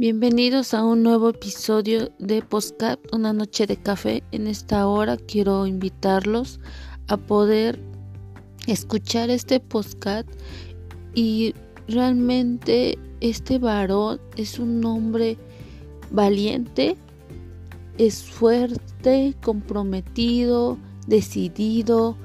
Bienvenidos a un nuevo episodio de Postcat, una noche de café. En esta hora quiero invitarlos a poder escuchar este postcat y realmente este varón es un hombre valiente, es fuerte, comprometido, decidido,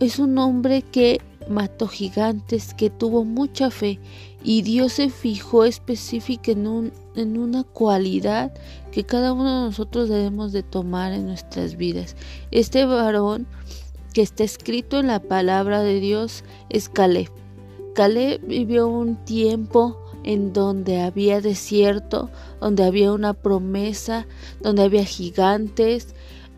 es un hombre que mató gigantes, que tuvo mucha fe y Dios se fijó específica en, en una cualidad que cada uno de nosotros debemos de tomar en nuestras vidas. Este varón que está escrito en la palabra de Dios es Caleb. Caleb vivió un tiempo en donde había desierto, donde había una promesa, donde había gigantes,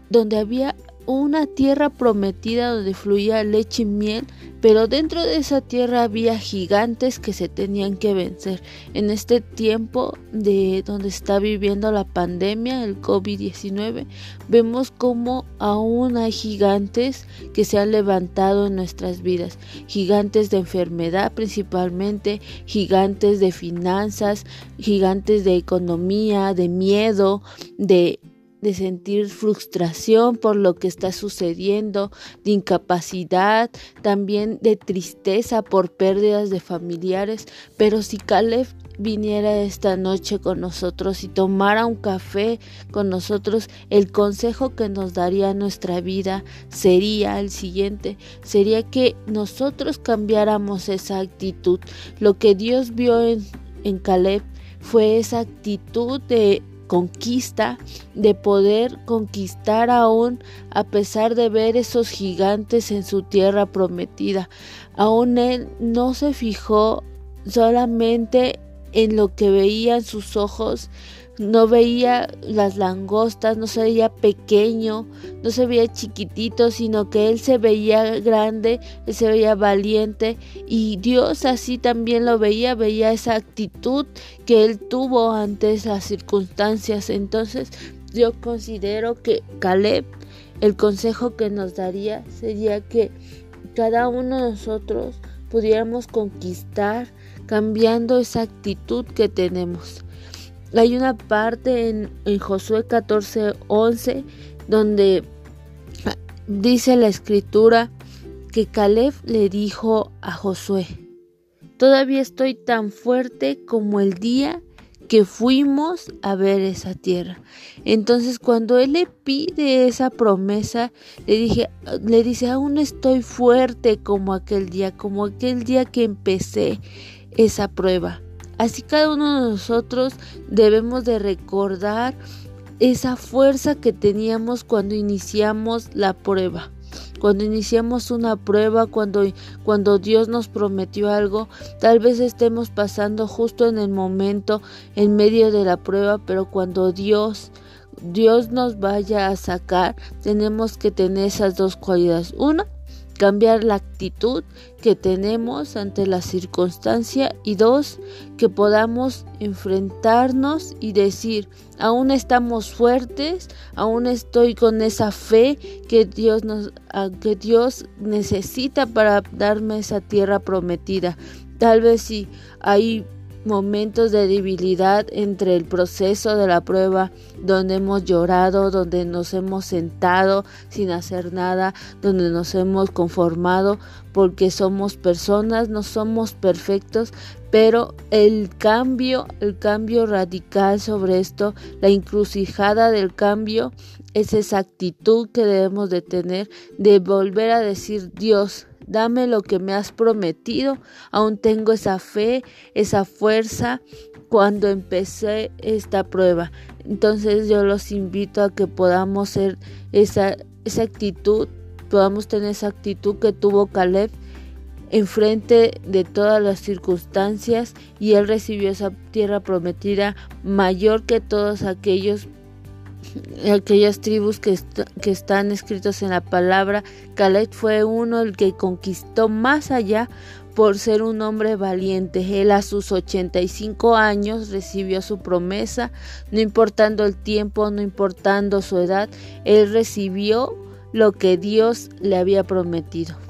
donde había una tierra prometida donde fluía leche y miel, pero dentro de esa tierra había gigantes que se tenían que vencer. En este tiempo de donde está viviendo la pandemia, el COVID-19, vemos como aún hay gigantes que se han levantado en nuestras vidas. Gigantes de enfermedad principalmente, gigantes de finanzas, gigantes de economía, de miedo, de de sentir frustración por lo que está sucediendo, de incapacidad, también de tristeza por pérdidas de familiares. Pero si Caleb viniera esta noche con nosotros y tomara un café con nosotros, el consejo que nos daría nuestra vida sería el siguiente, sería que nosotros cambiáramos esa actitud. Lo que Dios vio en, en Caleb fue esa actitud de conquista, de poder conquistar aún a pesar de ver esos gigantes en su tierra prometida. Aún él no se fijó solamente en lo que veían sus ojos, no veía las langostas, no se veía pequeño, no se veía chiquitito, sino que él se veía grande, él se veía valiente y Dios así también lo veía, veía esa actitud que él tuvo ante esas circunstancias. Entonces yo considero que Caleb, el consejo que nos daría sería que cada uno de nosotros pudiéramos conquistar cambiando esa actitud que tenemos. Hay una parte en, Josué 14, 11 donde dice la escritura que Caleb le dijo a Josué, todavía estoy tan fuerte como el día que fuimos a ver esa tierra. Entonces cuando él le pide esa promesa, le dije, le dice, aún estoy fuerte como aquel día, como aquel día que empecé esa prueba. Así cada uno de nosotros debemos de recordar esa fuerza que teníamos cuando iniciamos la prueba. Cuando iniciamos una prueba, cuando, cuando Dios nos prometió algo, tal vez estemos pasando justo en el momento, en medio de la prueba, pero cuando Dios, Dios nos vaya a sacar, tenemos que tener esas dos cualidades. Una, cambiar la actitud que tenemos ante la circunstancia y dos, que podamos enfrentarnos y decir, aún estamos fuertes, aún estoy con esa fe que Dios nos que Dios necesita para darme esa tierra prometida. Tal vez si hay momentos de debilidad entre el proceso de la prueba, donde hemos llorado, donde nos hemos sentado sin hacer nada, donde nos hemos conformado porque somos personas, no somos perfectos, pero el cambio, el cambio radical sobre esto, la encrucijada del cambio, es esa actitud que debemos de tener de volver a decir Dios, dame lo que me has prometido. Aún tengo esa fe, esa fuerza cuando empecé esta prueba. Entonces yo los invito a que podamos ser esa, esa actitud, podamos tener esa actitud que tuvo Caleb enfrente de todas las circunstancias y él recibió esa tierra prometida mayor que todos aquellos aquellas tribus que, están escritos en la palabra. Caleb fue uno el que conquistó más allá por ser un hombre valiente. Él a sus 85 años recibió su promesa, no importando el tiempo, no importando su edad, él recibió lo que Dios le había prometido.